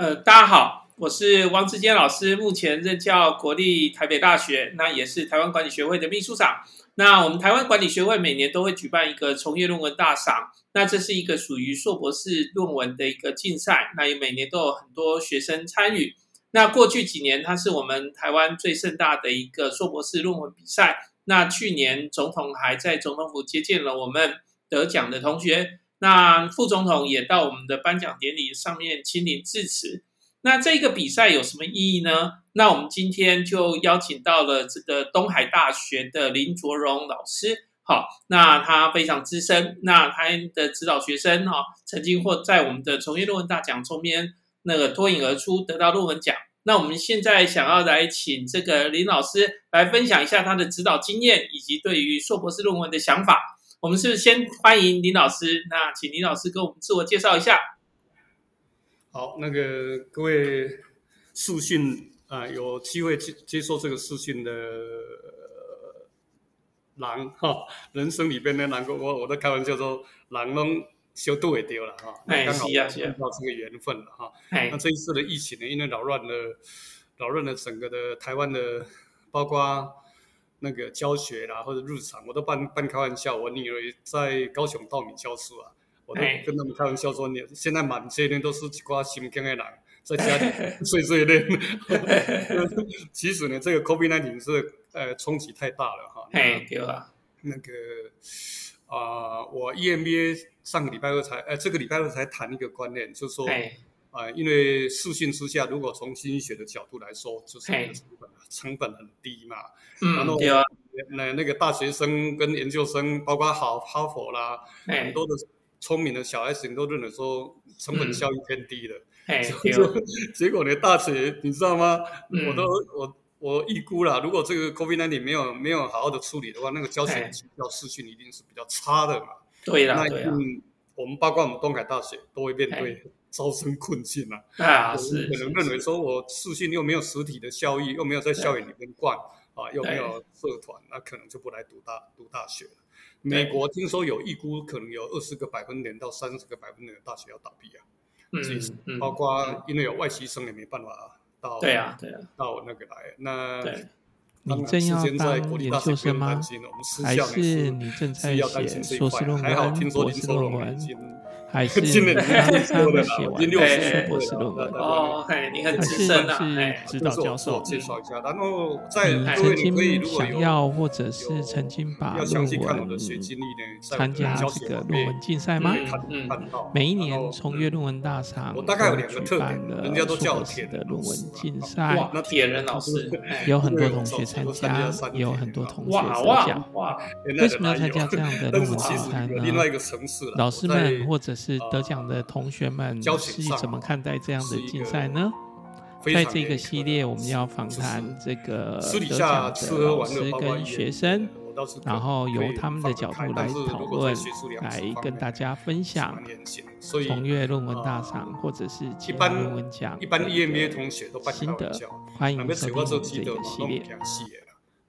呃，大家好，我是王志坚老师，目前任教国立台北大学，那也是台湾管理学会的秘书长。那我们台湾管理学会每年都会举办一个从业论文大赏，那这是一个属于硕博士论文的一个竞赛，那也每年都有很多学生参与。那过去几年，它是我们台湾最盛大的一个硕博士论文比赛。那去年总统还在总统府接见了我们得奖的同学。那副总统也到我们的颁奖典礼上面亲临致辞。那这个比赛有什么意义呢？那我们今天就邀请到了这个东海大学的林卓荣老师。好，那他非常资深，那他的指导学生哈，曾经或在我们的从业论文大奖中间那个脱颖而出，得到论文奖。那我们现在想要来请这个林老师来分享一下他的指导经验以及对于硕博士论文的想法。我们是先欢迎林老师？那请林老师跟我们自我介绍一下。好，那个各位视讯啊，有机会接接受这个视讯的狼哈，人生里边的狼，我我在开玩笑说，狼拢小度也丢了哈，那刚好遇到这个缘分了哈。那这一次的疫情呢，因为扰乱了扰乱了整个的台湾的，包括。那个教学啦，或者日常，我都半半开玩笑。我女儿在高雄道明教书啊，我都跟他们开玩笑说：你现在满街呢都是一挂新疆的人，在家里 碎碎念。其实呢，这个 COVID-19 是呃冲击太大了哈。哎，对啊。那个啊、呃，我 EMBA 上个礼拜二才，呃，这个礼拜二才谈一个观念，就是说。啊、呃，因为视讯之下，如果从经济学的角度来说，就是成本成本很低嘛。嗯，然后那那个大学生跟研究生，包括好哈佛啦，很多的聪明的小孩子，都认为说成本效益偏低的。哎、嗯，结果呢，大学你知道吗？嗯、我都我我预估了，如果这个 COVID-19 没有没有好好的处理的话，那个教学要视讯一定是比较差的嘛。对的，对呀。我们包括我们东海大学都会面对。招生困境啊！啊，是可能认为说，我视讯又没有实体的效益，又没有在校园里面逛啊，又没有社团，那可能就不来读大读大学了。美国听说有预估，可能有二十个百分点到三十个百分点的大学要倒闭啊。嗯，包括因为有外籍生也没办法到。对啊，对啊，到那个来那。你正要当研究生吗？还是你正在写硕士论文、博士论文？还是刚刚写完的硕博士论文？哦，你很资深啊！是指导教授。介绍一下，然后在你曾经想要或者是曾经把论文参加这个论文竞赛吗？嗯每一年从业论文大赏都举办了硕士的论文竞赛。那铁人老师有很多同学参加，也有很多同学得奖。为什么要参加这样的 论文竞赛呢？老师们或者是得奖的同学们是怎么看待这样的竞赛呢？在这个系列，我们要访谈这个得奖的老师跟学生，然后由他们的角度来讨论，来跟大家分享从业论文大赏或者是其他论文奖一般 EMBA 同学都心得。欢迎收听这个系列。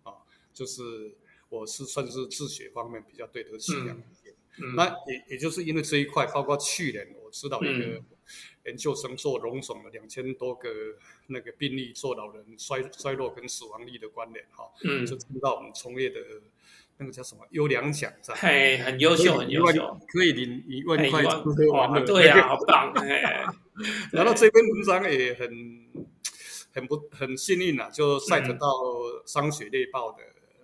啊，就是我是算是自学方面比较对得起的。嗯、那也也就是因为这一块，包括去年我知道一个研究生做荣总的两千多个那个病例，做老人衰衰弱跟死亡率的关联哈，嗯，就知道我们从业的那个叫什么优良奖在，嘿，很优秀，很优秀，可以领一万块吃喝玩乐，对呀、啊，好棒，然后这篇文章也很很不很幸运啊，就晒得到商学猎报的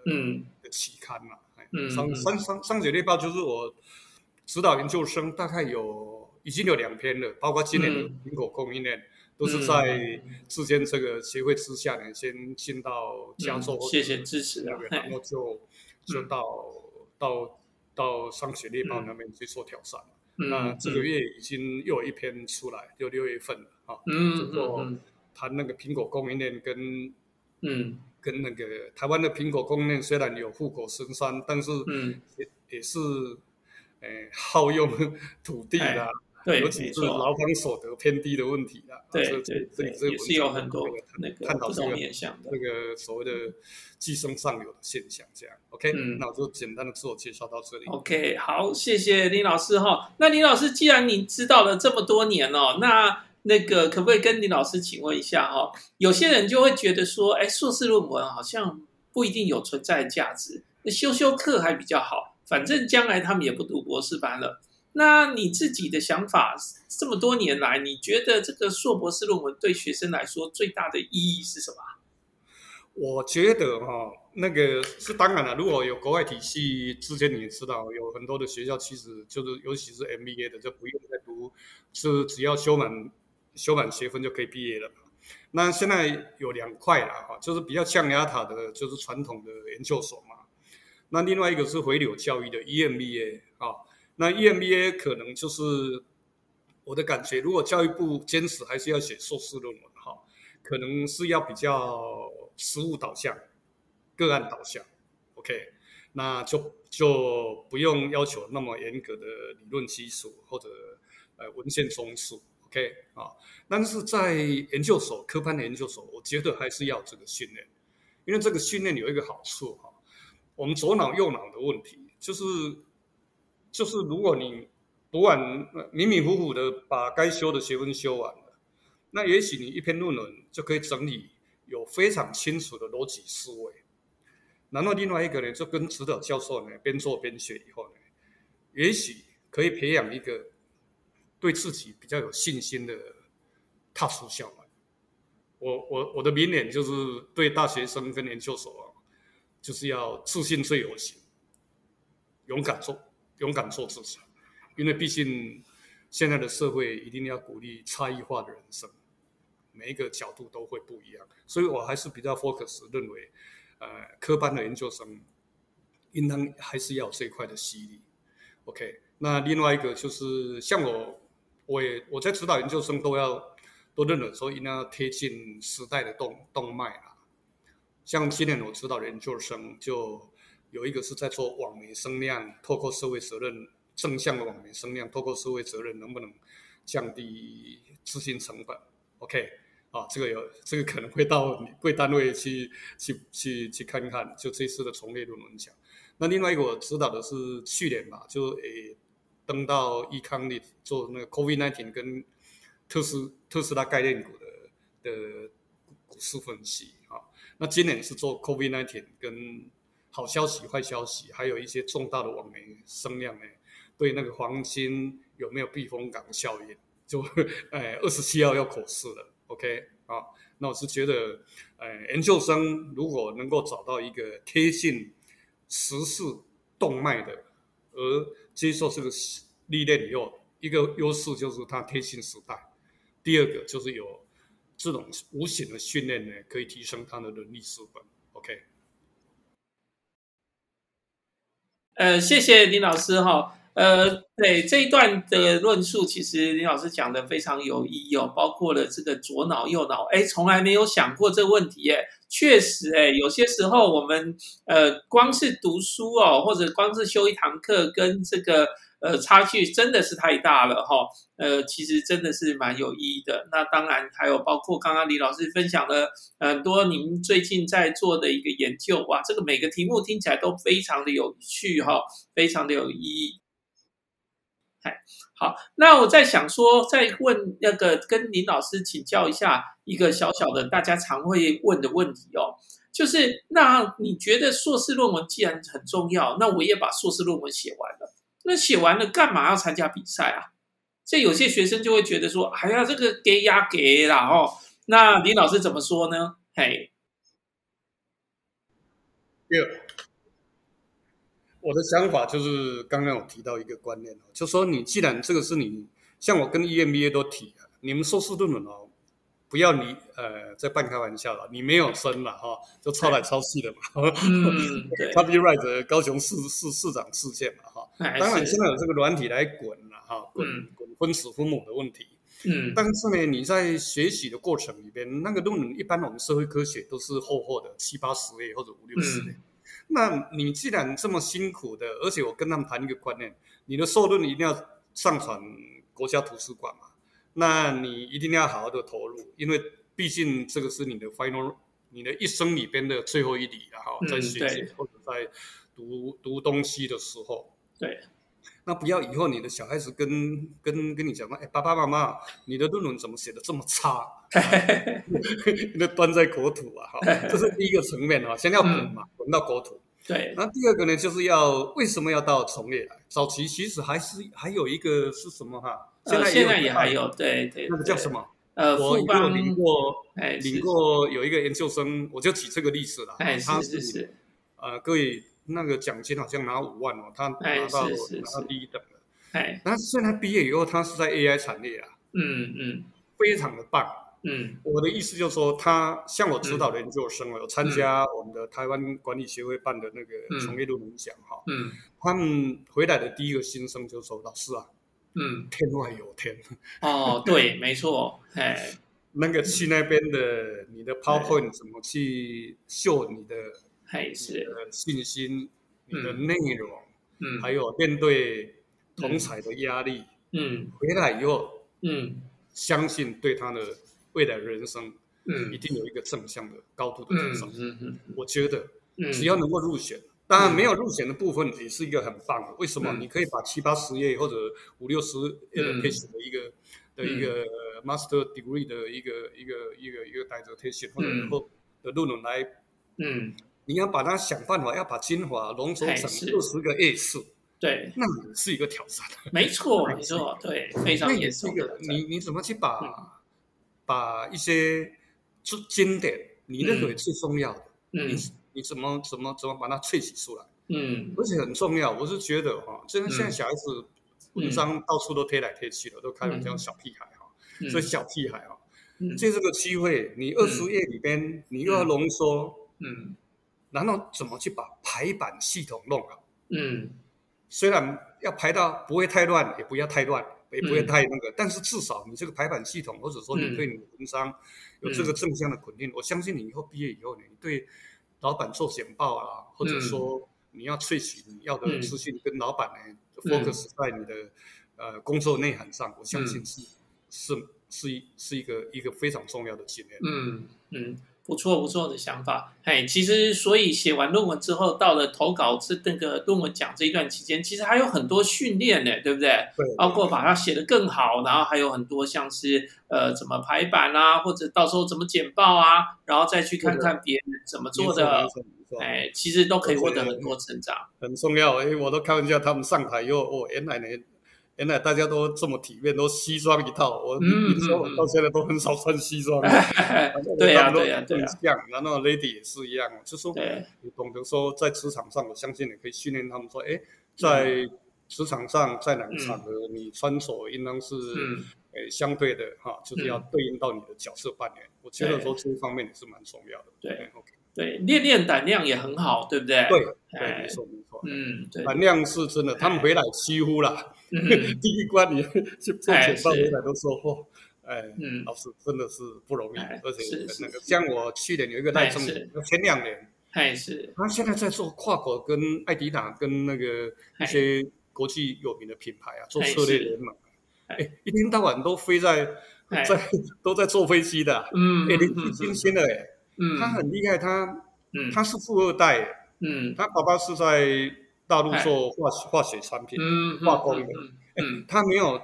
嗯。的期刊嘛。嗯，商商商商学猎报就是我指导研究生，大概有已经有两篇了，包括今年的苹果供应链，都是在之间这个协会之下呢，先进到加州，谢谢支持，然后就就到到到商学猎豹那边去做挑战。那这个月已经又有一篇出来，就六月份了啊，嗯，就谈那个苹果供应链跟嗯。跟那个台湾的苹果供应链虽然有护国神山，但是也也是诶 耗用土地的，对，尤其是劳方所得偏低的问题的。对对对，也是有很多那个探讨这个那个所谓的寄生上流的现象。这样，OK，那我就简单的自我介绍到这里。OK，好，谢谢林老师哈。那林老师，既然你知道了这么多年哦，那那个可不可以跟林老师请问一下哈？有些人就会觉得说，哎，硕士论文好像不一定有存在的价值，那修修课还比较好，反正将来他们也不读博士班了。那你自己的想法，这么多年来，你觉得这个硕博士论文对学生来说最大的意义是什么？我觉得哈，那个是当然了。如果有国外体系，之前你也知道，有很多的学校其实就是，尤其是 MBA 的，就不用再读，是只要修满修满学分就可以毕业了。那现在有两块了哈，就是比较象牙塔的，就是传统的研究所嘛。那另外一个是回流教育的 EMBA 啊。那 EMBA 可能就是我的感觉，如果教育部坚持还是要写硕士论文哈，可能是要比较实务导向、个案导向，OK，那就就不用要求那么严格的理论基础或者呃文献综述，OK 啊，但是在研究所科班的研究所，我觉得还是要这个训练，因为这个训练有一个好处哈，我们左脑右脑的问题就是。就是如果你读完迷迷糊糊的把该修的学分修完了，那也许你一篇论文就可以整理有非常清楚的逻辑思维。然后另外一个呢，就跟指导教授呢边做边学以后呢，也许可以培养一个对自己比较有信心的踏出校门。我我我的名言就是对大学生跟研究所啊，就是要自信最有型，勇敢做。勇敢做自己，因为毕竟现在的社会一定要鼓励差异化的人生，每一个角度都会不一样，所以我还是比较 focus 认为，呃，科班的研究生应当还是要有这一块的吸引力。OK，那另外一个就是像我，我也我在指导研究生都要都认为说，一定要贴近时代的动动脉啊。像今年我指导研究生就。有一个是在做网媒声量，透过社会责任正向的网媒声量，透过社会责任能不能降低资金成本？OK，啊，这个有这个可能会到贵单位去去去去看看，就这次的从业论文奖。那另外一个我指导的是去年吧，就诶登到 eConomics 做那个 COVID-19 跟特斯特斯拉概念股的的股市分析啊。那今年是做 COVID-19 跟好消息、坏消息，还有一些重大的网媒声量呢，对那个黄金有没有避风港效应？就，哎，二十七号要口试了，OK 啊？那我是觉得，哎，研究生如果能够找到一个贴近时事动脉的，而接受这个历练以后，一个优势就是它贴近时代，第二个就是有这种无形的训练呢，可以提升他的能力资本，OK。呃，谢谢林老师哈。呃，对这一段的论述，其实林老师讲的非常有意义哦，包括了这个左脑右脑，哎，从来没有想过这个问题耶。确实，哎，有些时候我们呃，光是读书哦，或者光是修一堂课，跟这个。呃，差距真的是太大了哈。呃，其实真的是蛮有意义的。那当然还有包括刚刚李老师分享了很多您最近在做的一个研究，哇，这个每个题目听起来都非常的有趣哈，非常的有意义。好，那我在想说，再问那个跟林老师请教一下一个小小的大家常会问的问题哦，就是那你觉得硕士论文既然很重要，那我也把硕士论文写完了。那写完了干嘛要参加比赛啊？这有些学生就会觉得说：“哎呀，这个给呀给啦哦。”那林老师怎么说呢？嘿，我的想法就是刚刚我提到一个观念哦，就说你既然这个是你，像我跟 EMBA 都提了，你们硕士论文哦。不要你呃，在半开玩笑了，你没有生了哈，就抄来抄去的嘛。嗯，对。Copyright 高雄市市市长事件嘛哈，当然现在有这个软体来滚了哈，滚滚分子分母的问题。嗯。但是呢，你在学习的过程里边，那个论文一般我们社会科学都是厚厚的七八十页或者五六十页。那你既然这么辛苦的，而且我跟他们谈一个观念，你的受论一定要上传国家图书馆嘛。那你一定要好好的投入，因为毕竟这个是你的 final，你的一生里边的最后一里了哈，在学习或者在读读东西的时候。对。那不要以后你的小孩子跟跟跟你讲说，哎，爸爸妈妈，你的论文怎么写的这么差？那端在国土啊，哈，这是第一个层面啊，先要滚嘛，滚、嗯、到国土。对。那第二个呢，就是要为什么要到从业来？早期其实还是还有一个是什么哈？现在现在也还有，对对。那个叫什么？呃，我有领过，哎，领过有一个研究生，我就举这个例子了。哎，是是是。呃，各位。那个奖金好像拿五万哦，他拿到拿到第一等了。哎，但是虽然他毕业以后，他是在 AI 产业啊，嗯嗯，非常的棒。嗯，我的意思就是说，他像我指导的研究生有参加我们的台湾管理协会办的那个从业论文奖哈。嗯，他们回来的第一个新生就是说：“老师啊，嗯，天外有天。”哦，对，没错。哎，那个去那边的，你的 PowerPoint 怎么去秀你的？还是信心，你的内容，嗯，还有面对同彩的压力，嗯，回来以后，嗯，相信对他的未来人生，嗯，一定有一个正向的高度的提升。嗯嗯，我觉得，只要能够入选，当然没有入选的部分也是一个很棒的。为什么？你可以把七八十页或者五六十页的 case 的一个的一个 master degree 的一个一个一个一个 dissertation 或者以后的论文来，嗯。你要把它想办法，要把精华浓缩成六十个页数，对，那也是一个挑战。没错，没错，对，非常严肃。你你怎么去把、嗯、把一些经典，你认为最重要的，嗯，你你怎么怎么怎么把它萃取出来？嗯，而且很重要，我是觉得哈，真的现在小孩子文章到处都贴来贴去的，都开玩笑小屁孩哈，所以小屁孩哈，借这个机会，你二十页里边，你又要浓缩，嗯。然后怎么去把排版系统弄好？嗯，虽然要排到不会太乱，也不要太乱，也不会太那个，嗯、但是至少你这个排版系统，或者说你对你的文章有这个正向的肯定，嗯、我相信你以后毕业以后，你对老板做简报啊，或者说你要萃取你要的资讯，跟老板呢 focus 在你的呃工作内涵上，我相信是是是一是一个一个非常重要的经验。嗯嗯。不错不错的想法，嘿，其实所以写完论文之后，到了投稿这那个论文奖这一段期间，其实还有很多训练呢，对不对？对。包括把它写得更好，然后还有很多像是呃怎么排版啊，或者到时候怎么简报啊，然后再去看看别人怎么做的，哎，其实都可以获得很多成长。很重要，哎，我都开玩笑，他们上台以后，哦，原来呢。原来大家都这么体面，都西装一套。我你说我到现在都很少穿西装。对呀，对呀，对呀。然后 lady 也是一样，就说你懂得说在职场上，我相信你可以训练他们说，哎，在职场上在哪个场合，你穿着应当是诶相对的哈，就是要对应到你的角色扮演。我觉得说这一方面也是蛮重要的。对，OK，对，练练胆量也很好，对不对？对，对，没错，没错。嗯，对，胆量是真的，他们回来几乎啦。第一关你去做简报，回来都说嚯，哎，老师真的是不容易，而且那个像我去年有一个赖正，前两年，还是。他现在在做跨国，跟艾迪达跟那个一些国际有名的品牌啊，做策略联盟，哎，一天到晚都飞在在都在坐飞机的，嗯，哎，年纪轻轻的，哎，他很厉害，他，嗯。他是富二代，嗯，他爸爸是在。大陆做化化学产品，嗯化工的，嗯，他没有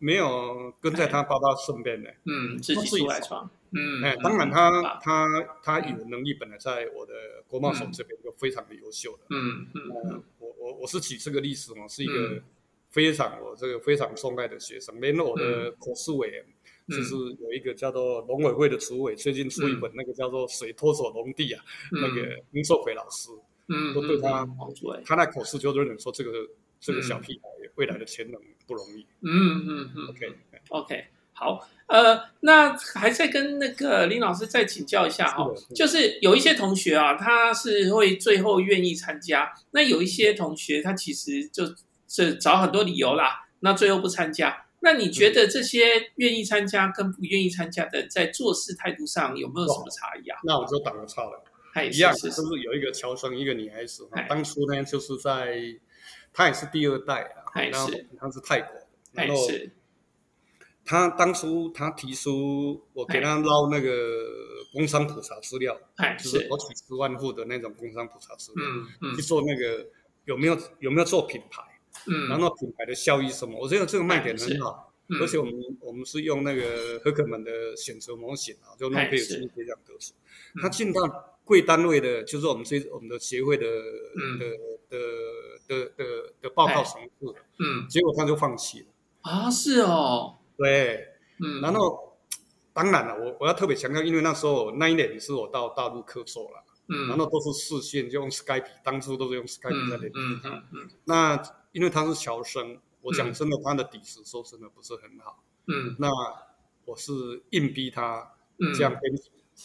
没有跟在他爸爸身边的，嗯，自己出来创，嗯，哎，当然他他他语文能力本来在我的国贸所这边就非常的优秀的，嗯嗯，我我我是举这个例子嘛，是一个非常我这个非常崇爱的学生，连我的口试委员，就是有一个叫做农委会的主委，最近出一本那个叫做《水拖走农地》啊，那个林寿奎老师。嗯，都对他，他那口试就认为说这个这个小屁孩未来的潜能不容易。嗯嗯嗯。OK，OK，好，呃，那还在跟那个林老师再请教一下哈，就是有一些同学啊，他是会最后愿意参加，那有一些同学他其实就是找很多理由啦，那最后不参加。那你觉得这些愿意参加跟不愿意参加的，在做事态度上有没有什么差异啊？那我就打个岔了。一样，是不是有一个侨生，一个女孩子？当初呢，就是在，她也是第二代啊，然后她是泰国，然后她当初她提出，我给她捞那个工商普查资料，就是我几十万户的那种工商普查资料，去做那个有没有有没有做品牌？嗯，然后品牌的效益什么，我觉得这个卖点很好，嗯、而且我们我们是用那个荷克曼的选择模型啊，就诺贝尔经济学奖得主，他进到贵单位的，就是我们这我们的协会的、嗯、的的的的的报告层次，嗯，结果他就放弃了啊，是哦，对，嗯，然后当然了，我我要特别强调，因为那时候那一年是我到大陆客座了。嗯，然后都是视线，就用 Skype，当初都是用 Skype 在那边。嗯嗯嗯。那因为他是侨生，我讲真的，他的底子说真的不是很好。嗯。那我是硬逼他这样跟，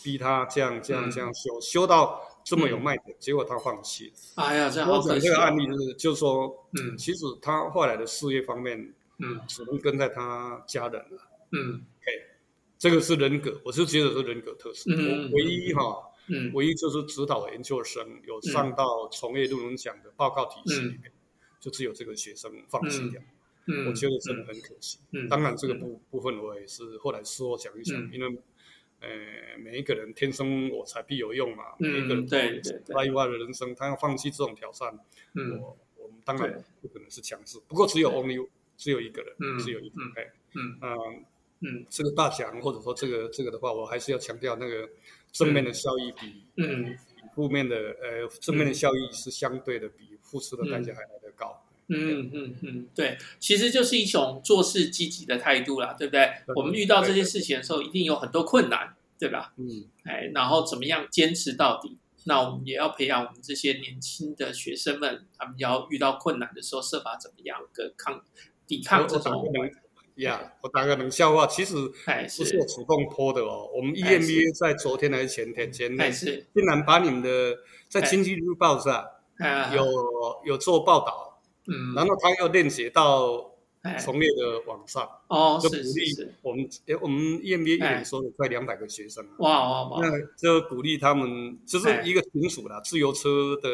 逼他这样这样这样修，修到这么有卖点，结果他放弃了。哎呀，这样好可惜。我讲这个案例就是，就是说，嗯，其实他后来的事业方面，嗯，只能跟在他家人了。嗯。OK，这个是人格，我是觉得是人格特色。我唯一哈。嗯，唯一就是指导研究生有上到从业论文奖的报告体系里面，就只有这个学生放弃掉。嗯，我觉得真的很可惜。嗯，当然这个部部分我也是后来事后讲一讲，因为呃每一个人天生我材必有用嘛，每一个人对对对，意外的人生他要放弃这种挑战，嗯，我我们当然不可能是强制，不过只有 only 只有一个人，只有一个，嗯嗯。嗯，这个大奖或者说这个这个的话，我还是要强调那个。正面的效益比嗯。负面的呃正面的效益是相对的比付出的代价还来得高。嗯嗯嗯，对，其实就是一种做事积极的态度啦，对不对？我们遇到这些事情的时候，一定有很多困难，对吧？嗯，哎，然后怎么样坚持到底？那我们也要培养我们这些年轻的学生们，他们要遇到困难的时候，设法怎么样跟抗抵抗这种。呀，yeah, 我打个冷笑话，其实不是我主动 po 的哦。我们 EMBA 在昨天还是前天，前天竟然把你们的在经济日报上有有做报道，嗯，然后他又链接到从业的网上，哦，就鼓励我们，诶，我们 EMBA 一年收了快两百个学生，哇哇哇，那就鼓励他们，就是一个群组啦，自由车的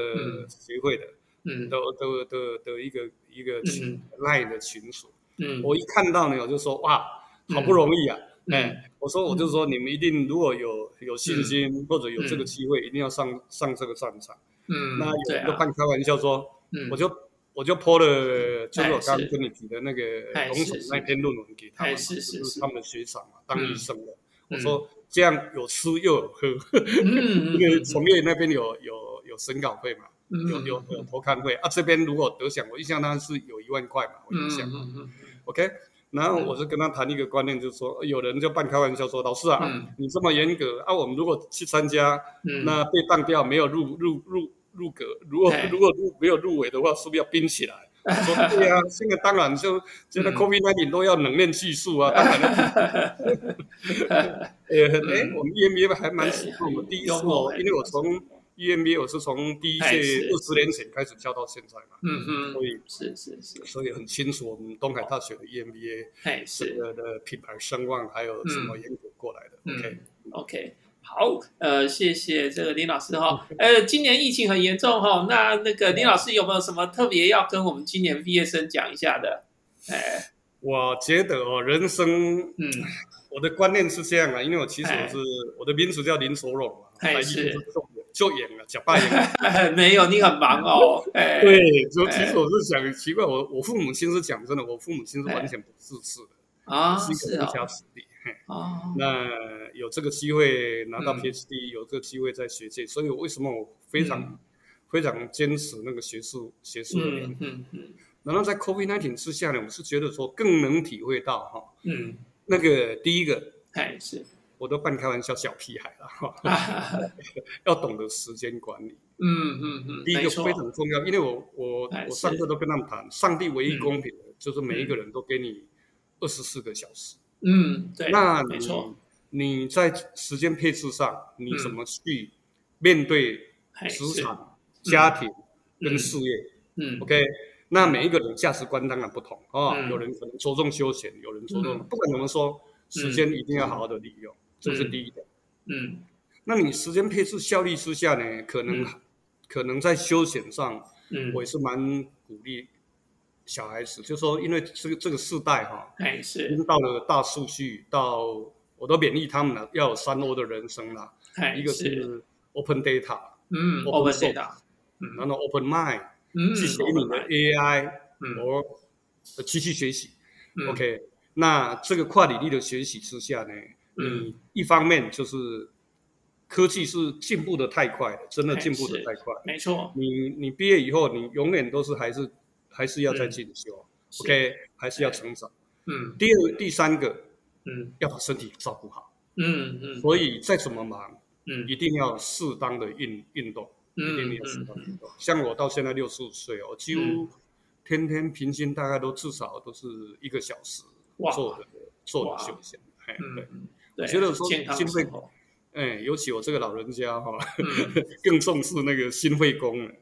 协会的，嗯，都都的的一个一个群 Line 的群组。嗯，我一看到呢，我就说哇，好不容易啊，哎，我说我就说你们一定如果有有信心或者有这个机会，一定要上上这个战场。嗯，那有人就半开玩笑说，我就我就 po 了，就是我刚刚跟你提的那个龙总那篇论文给他们，就是他们的学长嘛，当医生的。我说这样有吃又有喝，因为从业那边有有有审稿费嘛，有有有投刊费啊，这边如果得奖，我印象当然是有一万块嘛，我印象。OK，然后我就跟他谈一个观念，就是说，有人就半开玩笑说：“老师啊，你这么严格啊，我们如果去参加，那被当掉没有入入入入格，如果如果入没有入围的话，是不是要冰起来？” 说：“对啊，现在当然就现在 COVID-19 都要冷链技术啊，当然。了。”哎，我们 EMBA 还蛮喜欢我们第一次哦，因为我从。EMBA 我是从第一届二十年前开始教到现在嘛，嗯嗯，所以是是是，所以很清楚我们东海大学的 EMBA 整个的品牌声望还有什么严格过来的。OK OK，好，呃，谢谢这个林老师哈，呃，今年疫情很严重哈，那那个林老师有没有什么特别要跟我们今年毕业生讲一下的？哎，我觉得哦，人生，嗯，我的观念是这样啊，因为我其实我是我的名字叫林所荣嘛，哎是。就演了，假扮演。没有，你很忙哦。对，就其实我是想奇怪，我我父母亲是讲真的，我父母亲是完全不自私的啊，是一个一家子弟。那有这个机会拿到 PhD，有这个机会在学界，所以为什么我非常非常坚持那个学术学术的理念？然后在 COVID-19 之下呢，我是觉得说更能体会到哈，嗯，那个第一个，哎是。我都半开玩笑，小屁孩了哈，要懂得时间管理。嗯嗯嗯，第一个非常重要，因为我我我上课都跟他们谈，上帝唯一公平的就是每一个人都给你二十四个小时。嗯，对，那没错。你在时间配置上，你怎么去面对职场、家庭跟事业？嗯，OK，那每一个人价值观当然不同啊，有人可能着重休闲，有人着重，不管怎么说，时间一定要好好的利用。这是第一点，嗯，那你时间配置效率之下呢，可能可能在休闲上，嗯，我也是蛮鼓励小孩子，就说因为这个这个世代哈，哎是，已经到了大数据，到我都勉励他们了，要有三 O 的人生了，一个是 Open Data，嗯，Open Data，嗯，然后 Open Mind，嗯，去学你的 AI，嗯，我继续学习。嗯、OK，那这个跨领域的学习之下呢，嗯，一方面就是科技是进步的太快了，真的进步的太快，没错。你你毕业以后，你永远都是还是还是要再进修、嗯、，OK，是还是要成长。嗯，第二第三个，嗯，要把身体照顾好。嗯嗯，所以再怎么忙，嗯，一定要适当的运运动，嗯，一定要适当运动。像我到现在六十五岁哦，几乎天天平均大概都至少都是一个小时做的做的休闲。哎，对，我觉得说心肺，哎，尤其我这个老人家哈，更重视那个心肺功能，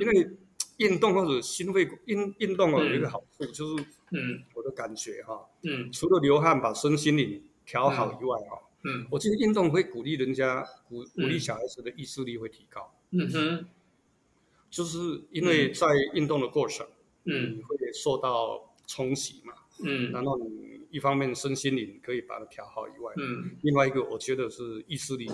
因为运动或者心肺运运动有一个好处就是，嗯，我的感觉哈，嗯，除了流汗把身心灵调好以外哈，嗯，我觉得运动会鼓励人家，鼓鼓励小孩子的意志力会提高。嗯哼，就是因为在运动的过程，嗯，你会受到冲洗嘛，嗯，然后你一方面身心灵可以把它调好以外，嗯，另外一个我觉得是意志力，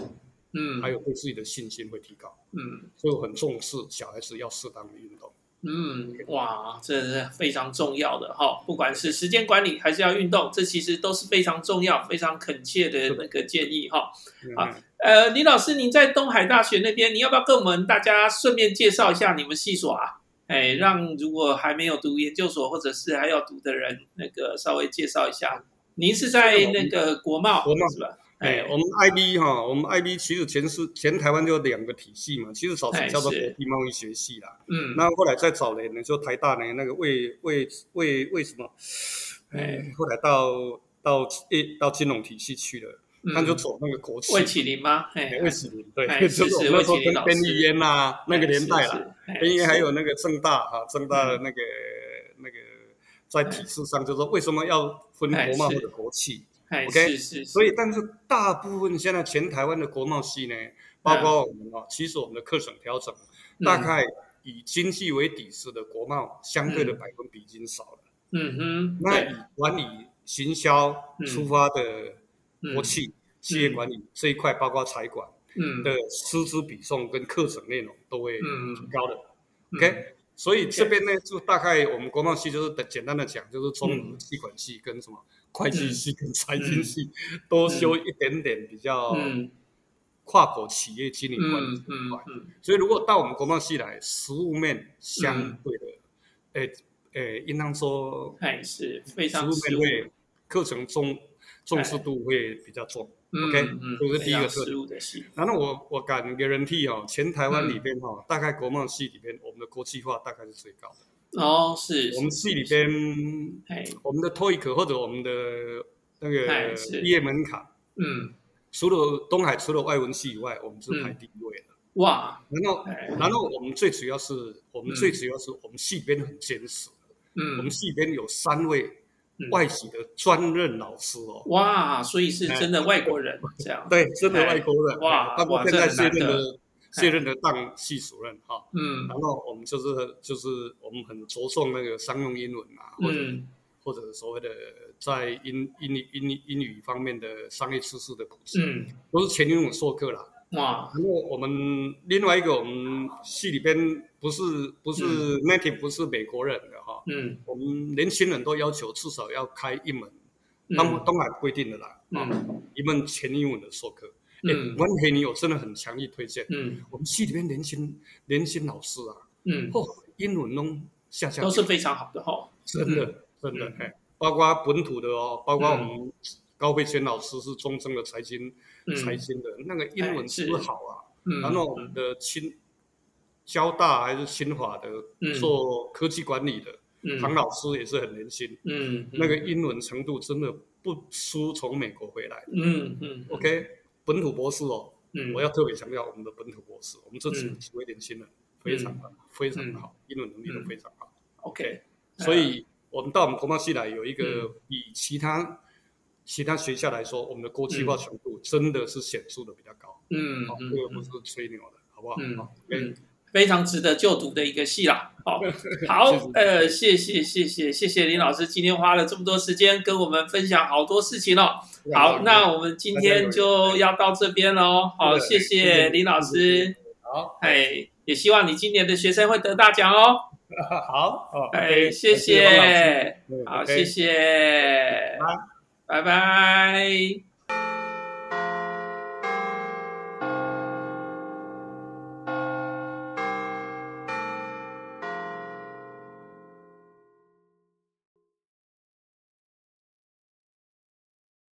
嗯，还有对自己的信心会提高，嗯，所以我很重视小孩子要适当的运动。嗯，哇，这是非常重要的哈，不管是时间管理还是要运动，这其实都是非常重要、非常恳切的那个建议哈。好，呃，李老师，您在东海大学那边，你要不要跟我们大家顺便介绍一下你们系所啊？哎，让如果还没有读研究所或者是还要读的人，那个稍微介绍一下。您是在那个国贸，国贸是吧？哎，我们 IB 哈，我们 IB 其实前是前台湾就有两个体系嘛，其实早期叫做国际贸易学系啦。嗯，那后来再早年呢，就台大呢那个为为为为什么？哎，后来到到诶到金融体系去了，他就走那个国企。魏启林吗？哎，魏启林对，就是我们说跟边玉烟呐那个年代了，边玉烟还有那个正大啊，正大的那个那个在体制上就是说为什么要分国贸或者国企？OK，是是，所以但是大部分现在全台湾的国贸系呢，包括我们啊，其实我们的课程调整，大概以经济为底子的国贸相对的百分比已经少了。嗯哼，那以管理行销出发的国企企业管理这一块，包括财管的师资比重跟课程内容都会提高的。OK，所以这边呢，就大概我们国贸系就是简单的讲，就是中企管系跟什么。会计系跟财经系多修一点点比较跨国企业经营管理这一块，所以如果到我们国贸系来，实务面相对的，诶诶，应当说还是非常实务面会课程重重视度会比较重。OK，这是第一个特点。然后我我敢给人替哦，全台湾里边哈，大概国贸系里边，我们的国际化大概是最高的。哦，是我们系里边，我们的 TOEIC 或者我们的那个毕业门槛，嗯，除了东海除了外文系以外，我们是排第一位的。哇，然后然后我们最主要是我们最主要是我们系里边很坚实，嗯，我们系里边有三位外籍的专任老师哦。哇，所以是真的外国人这样？对，真的外国人。哇，包括现在卸任的。卸任的当系主任哈，嗯，然后我们就是就是我们很着重那个商用英文啊，或者或者所谓的在英英语英语英语方面的商业知识的普及，嗯，都是全英文授课啦。哇，然后我们另外一个我们系里边不是不是 native 不是美国人的哈，嗯，我们年轻人都要求至少要开一门，东东海规定的啦，嗯，一门全英文的授课。嗯，温培你我真的很强力推荐。嗯，我们系里边年轻年轻老师啊，嗯，哦，英文都下降，都是非常好的哈，真的真的，哎，包括本土的哦，包括我们高飞全老师是中正的财经财经的，那个英文是好啊。嗯，然后我们的清交大还是清华的做科技管理的唐老师也是很年轻，嗯，那个英文程度真的不输从美国回来。嗯嗯，OK。本土博士哦，嗯，我要特别强调我们的本土博士，我们这几几位年轻人非常的非常好，英文能力都非常好。OK，所以我们到我们国贸系来有一个比其他其他学校来说，我们的国际化程度真的是显著的比较高。嗯，这个不是吹牛的，好不好？嗯。非常值得就读的一个系啦，好，好，呃，谢谢，谢谢，谢谢林老师今天花了这么多时间跟我们分享好多事情哦。好，那我们今天就要到这边喽。好，谢谢林老师。好，哎，也希望你今年的学生会得大奖哦。好，哎，谢谢，好，谢谢，拜拜。